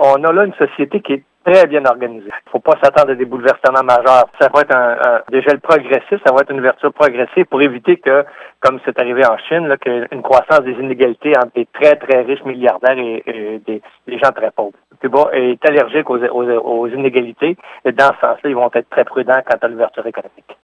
on a là une société qui est très bien organisée. Il ne faut pas s'attendre à des bouleversements majeurs. Ça va être un, un des gels ça va être une ouverture progressive pour éviter que, comme c'est arrivé en Chine, là, qu'une croissance des inégalités entre des très, très riches milliardaires et, des, gens très pauvres. Cuba est allergique aux, aux inégalités et dans ce sens-là, ils vont être très prudents quant à l'ouverture économique.